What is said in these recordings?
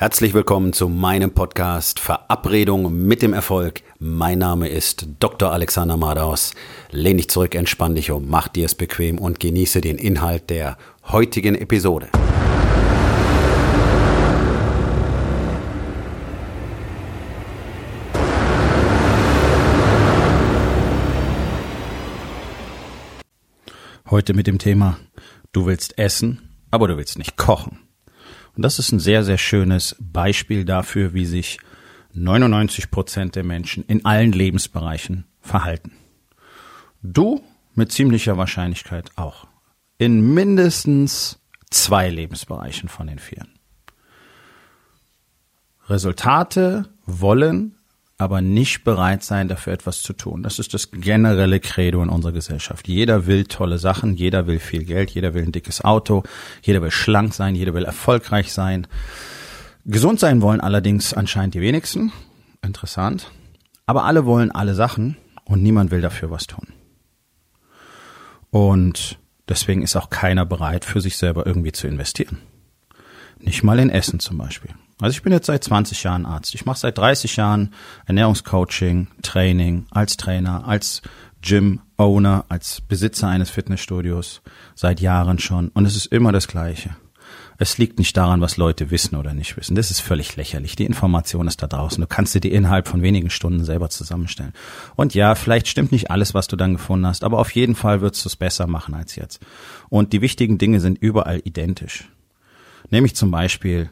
Herzlich willkommen zu meinem Podcast Verabredung mit dem Erfolg. Mein Name ist Dr. Alexander Madaus. Lehn dich zurück, entspann dich um, mach dir es bequem und genieße den Inhalt der heutigen Episode. Heute mit dem Thema, du willst essen, aber du willst nicht kochen. Und das ist ein sehr, sehr schönes Beispiel dafür, wie sich 99 Prozent der Menschen in allen Lebensbereichen verhalten. Du mit ziemlicher Wahrscheinlichkeit auch. In mindestens zwei Lebensbereichen von den vier. Resultate wollen aber nicht bereit sein, dafür etwas zu tun. Das ist das generelle Credo in unserer Gesellschaft. Jeder will tolle Sachen, jeder will viel Geld, jeder will ein dickes Auto, jeder will schlank sein, jeder will erfolgreich sein. Gesund sein wollen allerdings anscheinend die wenigsten. Interessant. Aber alle wollen alle Sachen und niemand will dafür was tun. Und deswegen ist auch keiner bereit, für sich selber irgendwie zu investieren. Nicht mal in Essen zum Beispiel. Also ich bin jetzt seit 20 Jahren Arzt. Ich mache seit 30 Jahren Ernährungscoaching, Training, als Trainer, als Gym-Owner, als Besitzer eines Fitnessstudios seit Jahren schon. Und es ist immer das Gleiche. Es liegt nicht daran, was Leute wissen oder nicht wissen. Das ist völlig lächerlich. Die Information ist da draußen. Du kannst dir die innerhalb von wenigen Stunden selber zusammenstellen. Und ja, vielleicht stimmt nicht alles, was du dann gefunden hast, aber auf jeden Fall würdest du es besser machen als jetzt. Und die wichtigen Dinge sind überall identisch. Nämlich zum Beispiel,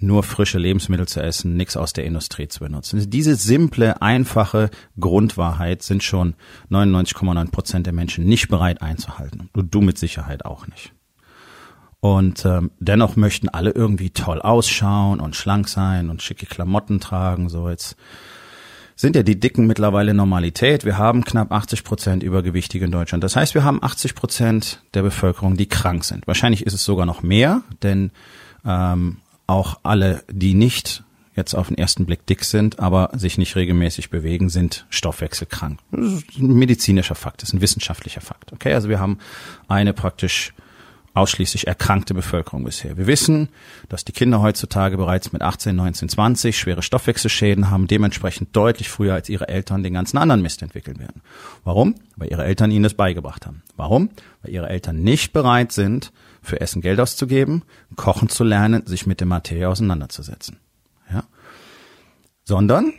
nur frische Lebensmittel zu essen, nichts aus der Industrie zu benutzen. Diese simple, einfache Grundwahrheit sind schon 99,9 Prozent der Menschen nicht bereit einzuhalten. Und du mit Sicherheit auch nicht. Und ähm, dennoch möchten alle irgendwie toll ausschauen und schlank sein und schicke Klamotten tragen. So jetzt sind ja die Dicken mittlerweile Normalität. Wir haben knapp 80 Prozent Übergewichtige in Deutschland. Das heißt, wir haben 80 Prozent der Bevölkerung, die krank sind. Wahrscheinlich ist es sogar noch mehr, denn ähm, auch alle, die nicht jetzt auf den ersten Blick dick sind, aber sich nicht regelmäßig bewegen, sind stoffwechselkrank. Das ist ein medizinischer Fakt, das ist ein wissenschaftlicher Fakt. Okay, also wir haben eine praktisch ausschließlich erkrankte Bevölkerung bisher. Wir wissen, dass die Kinder heutzutage bereits mit 18, 19, 20 schwere Stoffwechselschäden haben, dementsprechend deutlich früher als ihre Eltern den ganzen anderen Mist entwickeln werden. Warum? Weil ihre Eltern ihnen das beigebracht haben. Warum? Weil ihre Eltern nicht bereit sind, für Essen Geld auszugeben, kochen zu lernen, sich mit der Materie auseinanderzusetzen. Ja? Sondern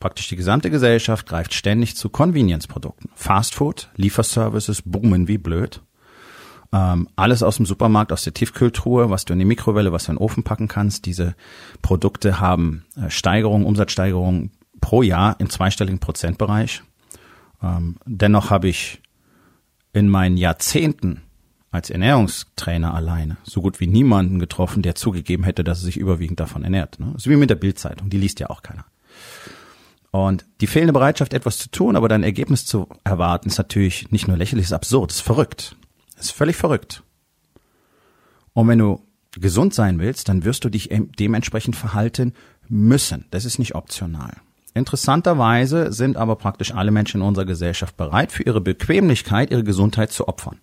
praktisch die gesamte Gesellschaft greift ständig zu Convenience-Produkten. Fastfood, Lieferservices boomen wie blöd. Ähm, alles aus dem Supermarkt, aus der Tiefkühltruhe, was du in die Mikrowelle, was du in den Ofen packen kannst. Diese Produkte haben äh, Steigerungen, Umsatzsteigerungen pro Jahr im zweistelligen Prozentbereich. Ähm, dennoch habe ich in meinen Jahrzehnten als Ernährungstrainer alleine so gut wie niemanden getroffen, der zugegeben hätte, dass er sich überwiegend davon ernährt. Ne? So wie mit der Bildzeitung, die liest ja auch keiner. Und die fehlende Bereitschaft, etwas zu tun, aber dein Ergebnis zu erwarten, ist natürlich nicht nur lächerlich, ist absurd, ist verrückt. Ist völlig verrückt. Und wenn du gesund sein willst, dann wirst du dich dementsprechend verhalten müssen. Das ist nicht optional. Interessanterweise sind aber praktisch alle Menschen in unserer Gesellschaft bereit, für ihre Bequemlichkeit ihre Gesundheit zu opfern.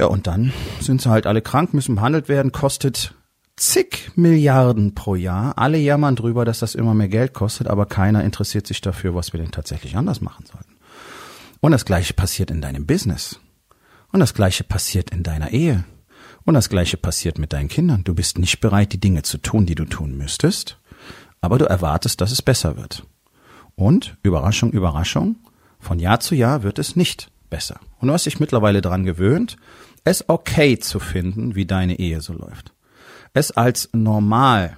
Ja, und dann sind sie halt alle krank, müssen behandelt werden, kostet zig Milliarden pro Jahr. Alle jammern drüber, dass das immer mehr Geld kostet, aber keiner interessiert sich dafür, was wir denn tatsächlich anders machen sollten. Und das Gleiche passiert in deinem Business. Und das Gleiche passiert in deiner Ehe. Und das Gleiche passiert mit deinen Kindern. Du bist nicht bereit, die Dinge zu tun, die du tun müsstest, aber du erwartest, dass es besser wird. Und, Überraschung, Überraschung, von Jahr zu Jahr wird es nicht besser. Und du hast dich mittlerweile daran gewöhnt, es okay zu finden, wie deine Ehe so läuft. Es als normal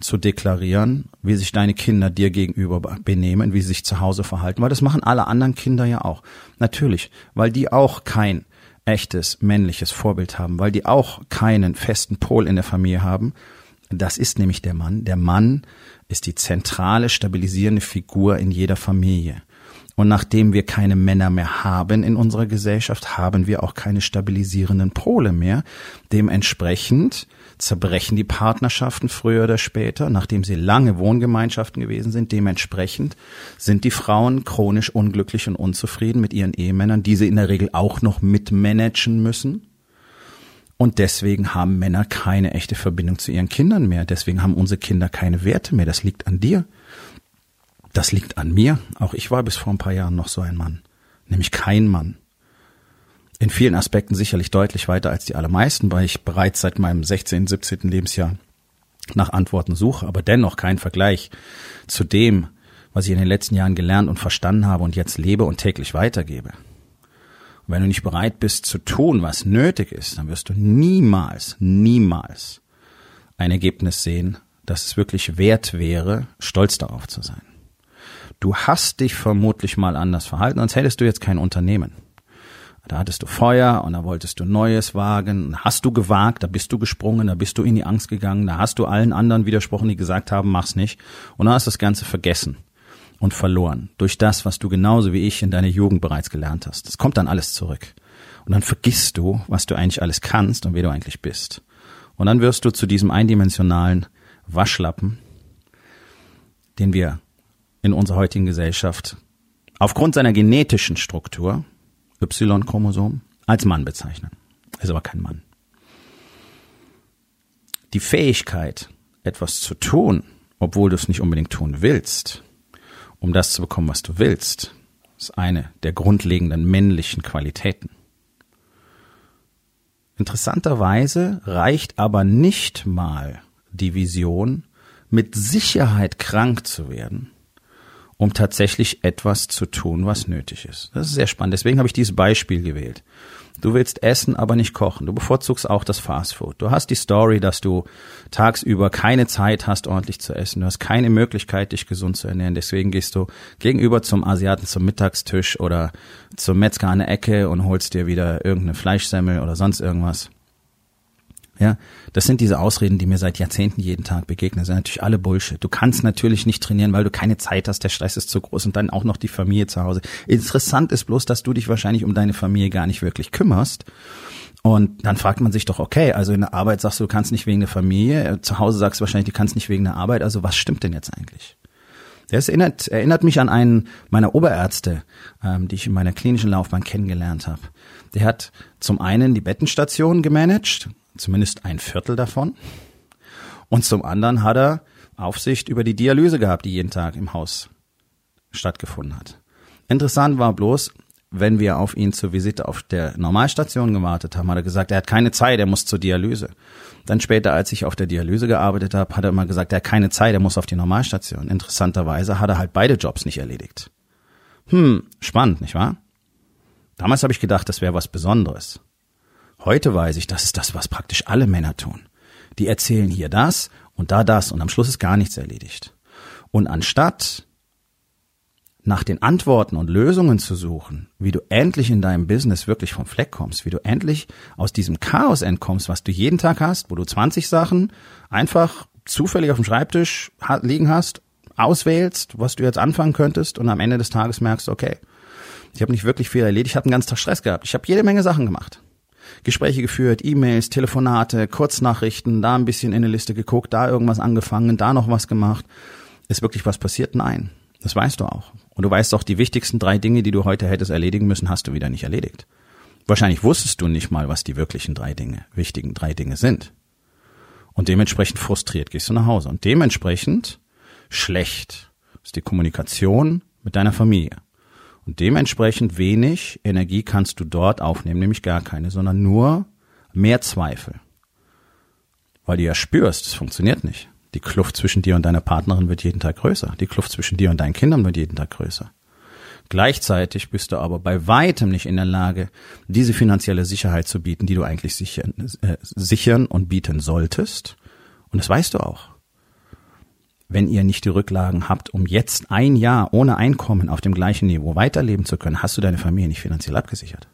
zu deklarieren, wie sich deine Kinder dir gegenüber benehmen, wie sie sich zu Hause verhalten, weil das machen alle anderen Kinder ja auch. Natürlich, weil die auch kein echtes männliches Vorbild haben, weil die auch keinen festen Pol in der Familie haben. Das ist nämlich der Mann. Der Mann ist die zentrale stabilisierende Figur in jeder Familie. Und nachdem wir keine Männer mehr haben in unserer Gesellschaft, haben wir auch keine stabilisierenden Pole mehr. Dementsprechend zerbrechen die Partnerschaften früher oder später, nachdem sie lange Wohngemeinschaften gewesen sind. Dementsprechend sind die Frauen chronisch unglücklich und unzufrieden mit ihren Ehemännern, die sie in der Regel auch noch mitmanagen müssen. Und deswegen haben Männer keine echte Verbindung zu ihren Kindern mehr. Deswegen haben unsere Kinder keine Werte mehr. Das liegt an dir. Das liegt an mir. Auch ich war bis vor ein paar Jahren noch so ein Mann. Nämlich kein Mann. In vielen Aspekten sicherlich deutlich weiter als die allermeisten, weil ich bereits seit meinem 16., 17. Lebensjahr nach Antworten suche, aber dennoch kein Vergleich zu dem, was ich in den letzten Jahren gelernt und verstanden habe und jetzt lebe und täglich weitergebe. Und wenn du nicht bereit bist zu tun, was nötig ist, dann wirst du niemals, niemals ein Ergebnis sehen, das es wirklich wert wäre, stolz darauf zu sein. Du hast dich vermutlich mal anders verhalten, sonst hättest du jetzt kein Unternehmen. Da hattest du Feuer und da wolltest du Neues wagen. Hast du gewagt, da bist du gesprungen, da bist du in die Angst gegangen, da hast du allen anderen widersprochen, die gesagt haben, mach's nicht. Und dann hast das Ganze vergessen und verloren durch das, was du genauso wie ich in deiner Jugend bereits gelernt hast. Das kommt dann alles zurück. Und dann vergisst du, was du eigentlich alles kannst und wer du eigentlich bist. Und dann wirst du zu diesem eindimensionalen Waschlappen, den wir in unserer heutigen Gesellschaft aufgrund seiner genetischen Struktur, Y-Chromosom, als Mann bezeichnen. Ist aber kein Mann. Die Fähigkeit, etwas zu tun, obwohl du es nicht unbedingt tun willst, um das zu bekommen, was du willst, ist eine der grundlegenden männlichen Qualitäten. Interessanterweise reicht aber nicht mal die Vision, mit Sicherheit krank zu werden, um tatsächlich etwas zu tun, was nötig ist. Das ist sehr spannend. Deswegen habe ich dieses Beispiel gewählt. Du willst essen, aber nicht kochen. Du bevorzugst auch das Fastfood. Du hast die Story, dass du tagsüber keine Zeit hast, ordentlich zu essen. Du hast keine Möglichkeit, dich gesund zu ernähren. Deswegen gehst du gegenüber zum Asiaten zum Mittagstisch oder zum Metzger an der Ecke und holst dir wieder irgendeine Fleischsemmel oder sonst irgendwas. Ja, das sind diese Ausreden, die mir seit Jahrzehnten jeden Tag begegnen. Das sind natürlich alle Bullshit. Du kannst natürlich nicht trainieren, weil du keine Zeit hast. Der Stress ist zu groß und dann auch noch die Familie zu Hause. Interessant ist bloß, dass du dich wahrscheinlich um deine Familie gar nicht wirklich kümmerst. Und dann fragt man sich doch, okay, also in der Arbeit sagst du, du kannst nicht wegen der Familie, zu Hause sagst du wahrscheinlich, du kannst nicht wegen der Arbeit. Also was stimmt denn jetzt eigentlich? Das erinnert, erinnert mich an einen meiner Oberärzte, ähm, die ich in meiner klinischen Laufbahn kennengelernt habe. Der hat zum einen die Bettenstation gemanagt zumindest ein Viertel davon. Und zum anderen hat er Aufsicht über die Dialyse gehabt, die jeden Tag im Haus stattgefunden hat. Interessant war bloß, wenn wir auf ihn zur Visite auf der Normalstation gewartet haben, hat er gesagt, er hat keine Zeit, er muss zur Dialyse. Dann später, als ich auf der Dialyse gearbeitet habe, hat er immer gesagt, er hat keine Zeit, er muss auf die Normalstation. Interessanterweise hat er halt beide Jobs nicht erledigt. Hm, spannend, nicht wahr? Damals habe ich gedacht, das wäre was Besonderes. Heute weiß ich, das ist das, was praktisch alle Männer tun. Die erzählen hier das und da das und am Schluss ist gar nichts erledigt. Und anstatt nach den Antworten und Lösungen zu suchen, wie du endlich in deinem Business wirklich vom Fleck kommst, wie du endlich aus diesem Chaos entkommst, was du jeden Tag hast, wo du 20 Sachen einfach zufällig auf dem Schreibtisch liegen hast, auswählst, was du jetzt anfangen könntest und am Ende des Tages merkst, okay, ich habe nicht wirklich viel erledigt, ich habe einen ganzen Tag Stress gehabt, ich habe jede Menge Sachen gemacht. Gespräche geführt, E-Mails, Telefonate, Kurznachrichten, da ein bisschen in eine Liste geguckt, da irgendwas angefangen, da noch was gemacht. Ist wirklich was passiert? Nein. Das weißt du auch. Und du weißt auch, die wichtigsten drei Dinge, die du heute hättest erledigen müssen, hast du wieder nicht erledigt. Wahrscheinlich wusstest du nicht mal, was die wirklichen drei Dinge, wichtigen drei Dinge sind. Und dementsprechend frustriert gehst du nach Hause. Und dementsprechend schlecht ist die Kommunikation mit deiner Familie. Und dementsprechend wenig Energie kannst du dort aufnehmen, nämlich gar keine, sondern nur mehr Zweifel. Weil du ja spürst, es funktioniert nicht. Die Kluft zwischen dir und deiner Partnerin wird jeden Tag größer. Die Kluft zwischen dir und deinen Kindern wird jeden Tag größer. Gleichzeitig bist du aber bei weitem nicht in der Lage, diese finanzielle Sicherheit zu bieten, die du eigentlich sichern, äh, sichern und bieten solltest. Und das weißt du auch wenn ihr nicht die Rücklagen habt, um jetzt ein Jahr ohne Einkommen auf dem gleichen Niveau weiterleben zu können, hast du deine Familie nicht finanziell abgesichert.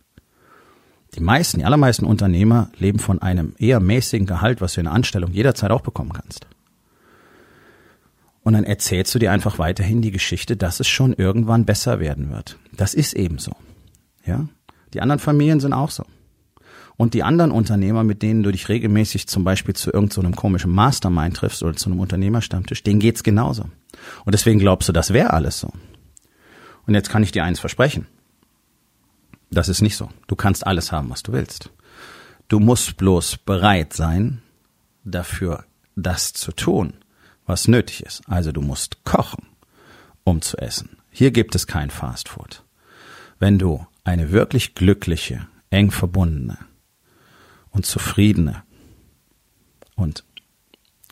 Die meisten, die allermeisten Unternehmer leben von einem eher mäßigen Gehalt, was du in der Anstellung jederzeit auch bekommen kannst. Und dann erzählst du dir einfach weiterhin die Geschichte, dass es schon irgendwann besser werden wird. Das ist eben so. Ja? Die anderen Familien sind auch so. Und die anderen Unternehmer, mit denen du dich regelmäßig zum Beispiel zu irgendeinem so komischen Mastermind triffst oder zu einem Unternehmerstammtisch, denen geht's genauso. Und deswegen glaubst du, das wäre alles so. Und jetzt kann ich dir eins versprechen. Das ist nicht so. Du kannst alles haben, was du willst. Du musst bloß bereit sein, dafür das zu tun, was nötig ist. Also du musst kochen, um zu essen. Hier gibt es kein Fast Food. Wenn du eine wirklich glückliche, eng verbundene und zufriedene und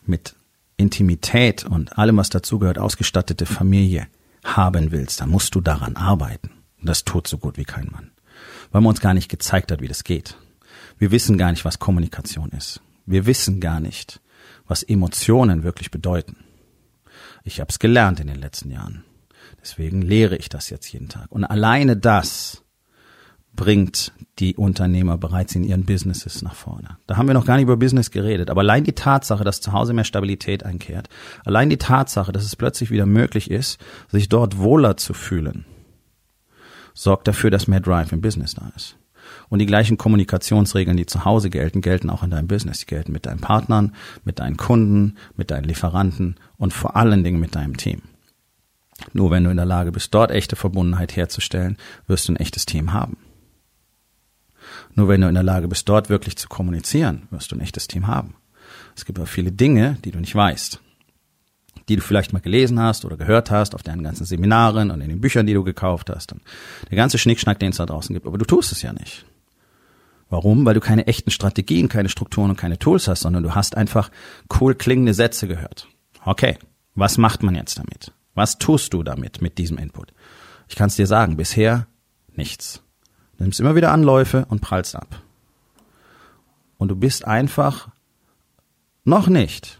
mit Intimität und allem, was dazugehört, ausgestattete Familie haben willst, dann musst du daran arbeiten. Und das tut so gut wie kein Mann. Weil man uns gar nicht gezeigt hat, wie das geht. Wir wissen gar nicht, was Kommunikation ist. Wir wissen gar nicht, was Emotionen wirklich bedeuten. Ich habe es gelernt in den letzten Jahren. Deswegen lehre ich das jetzt jeden Tag. Und alleine das bringt die Unternehmer bereits in ihren Businesses nach vorne. Da haben wir noch gar nicht über Business geredet, aber allein die Tatsache, dass zu Hause mehr Stabilität einkehrt, allein die Tatsache, dass es plötzlich wieder möglich ist, sich dort wohler zu fühlen, sorgt dafür, dass mehr Drive im Business da ist. Und die gleichen Kommunikationsregeln, die zu Hause gelten, gelten auch in deinem Business. Die gelten mit deinen Partnern, mit deinen Kunden, mit deinen Lieferanten und vor allen Dingen mit deinem Team. Nur wenn du in der Lage bist, dort echte Verbundenheit herzustellen, wirst du ein echtes Team haben. Nur wenn du in der Lage bist, dort wirklich zu kommunizieren, wirst du ein echtes Team haben. Es gibt aber viele Dinge, die du nicht weißt, die du vielleicht mal gelesen hast oder gehört hast auf deinen ganzen Seminaren und in den Büchern, die du gekauft hast und der ganze Schnickschnack, den es da draußen gibt. Aber du tust es ja nicht. Warum? Weil du keine echten Strategien, keine Strukturen und keine Tools hast, sondern du hast einfach cool klingende Sätze gehört. Okay, was macht man jetzt damit? Was tust du damit, mit diesem Input? Ich kann es dir sagen, bisher nichts. Du nimmst immer wieder Anläufe und prallst ab. Und du bist einfach noch nicht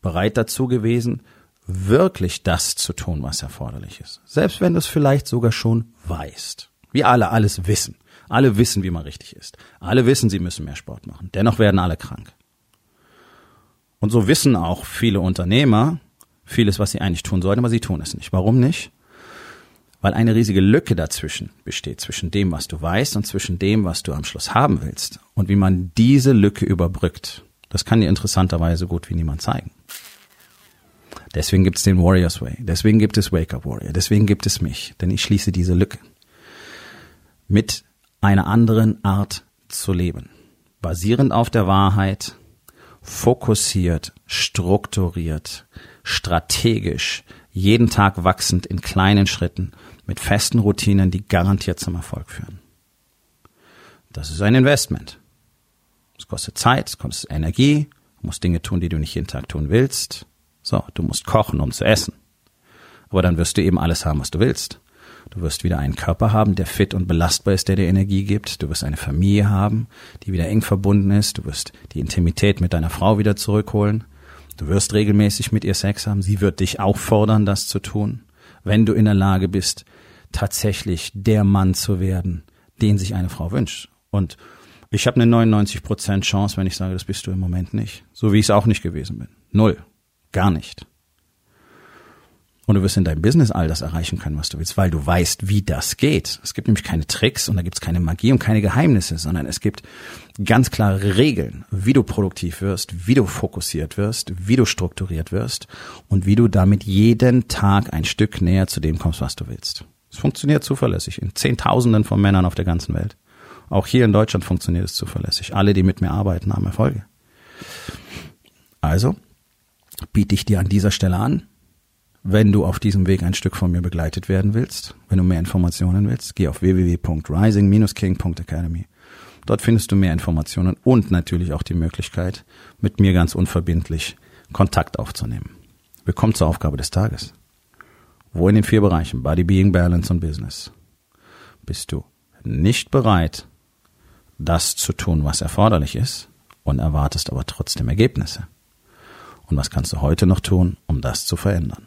bereit dazu gewesen, wirklich das zu tun, was erforderlich ist. Selbst wenn du es vielleicht sogar schon weißt. Wir alle alles wissen. Alle wissen, wie man richtig ist. Alle wissen, sie müssen mehr Sport machen. Dennoch werden alle krank. Und so wissen auch viele Unternehmer vieles, was sie eigentlich tun sollten, aber sie tun es nicht. Warum nicht? Weil eine riesige Lücke dazwischen besteht, zwischen dem, was du weißt und zwischen dem, was du am Schluss haben willst. Und wie man diese Lücke überbrückt, das kann dir interessanterweise gut wie niemand zeigen. Deswegen gibt es den Warriors Way. Deswegen gibt es Wake Up Warrior. Deswegen gibt es mich. Denn ich schließe diese Lücke. Mit einer anderen Art zu leben. Basierend auf der Wahrheit, fokussiert, strukturiert, strategisch, jeden Tag wachsend in kleinen Schritten, mit festen Routinen, die garantiert zum Erfolg führen. Das ist ein Investment. Es kostet Zeit, es kostet Energie, du musst Dinge tun, die du nicht jeden Tag tun willst. So, du musst kochen, um zu essen. Aber dann wirst du eben alles haben, was du willst. Du wirst wieder einen Körper haben, der fit und belastbar ist, der dir Energie gibt. Du wirst eine Familie haben, die wieder eng verbunden ist. Du wirst die Intimität mit deiner Frau wieder zurückholen. Du wirst regelmäßig mit ihr Sex haben. Sie wird dich auch fordern, das zu tun. Wenn du in der Lage bist, tatsächlich der Mann zu werden, den sich eine Frau wünscht. Und ich habe eine 99% Chance, wenn ich sage, das bist du im Moment nicht. So wie ich es auch nicht gewesen bin. Null. Gar nicht. Und du wirst in deinem Business all das erreichen können, was du willst, weil du weißt, wie das geht. Es gibt nämlich keine Tricks und da gibt es keine Magie und keine Geheimnisse, sondern es gibt ganz klare Regeln, wie du produktiv wirst, wie du fokussiert wirst, wie du strukturiert wirst und wie du damit jeden Tag ein Stück näher zu dem kommst, was du willst. Es funktioniert zuverlässig in Zehntausenden von Männern auf der ganzen Welt. Auch hier in Deutschland funktioniert es zuverlässig. Alle, die mit mir arbeiten, haben Erfolge. Also biete ich dir an dieser Stelle an, wenn du auf diesem Weg ein Stück von mir begleitet werden willst, wenn du mehr Informationen willst, geh auf www.rising-king.academy. Dort findest du mehr Informationen und natürlich auch die Möglichkeit, mit mir ganz unverbindlich Kontakt aufzunehmen. Wir kommen zur Aufgabe des Tages. Wo in den vier Bereichen Body, Being, Balance und Business bist du nicht bereit, das zu tun, was erforderlich ist und erwartest aber trotzdem Ergebnisse? Und was kannst du heute noch tun, um das zu verändern?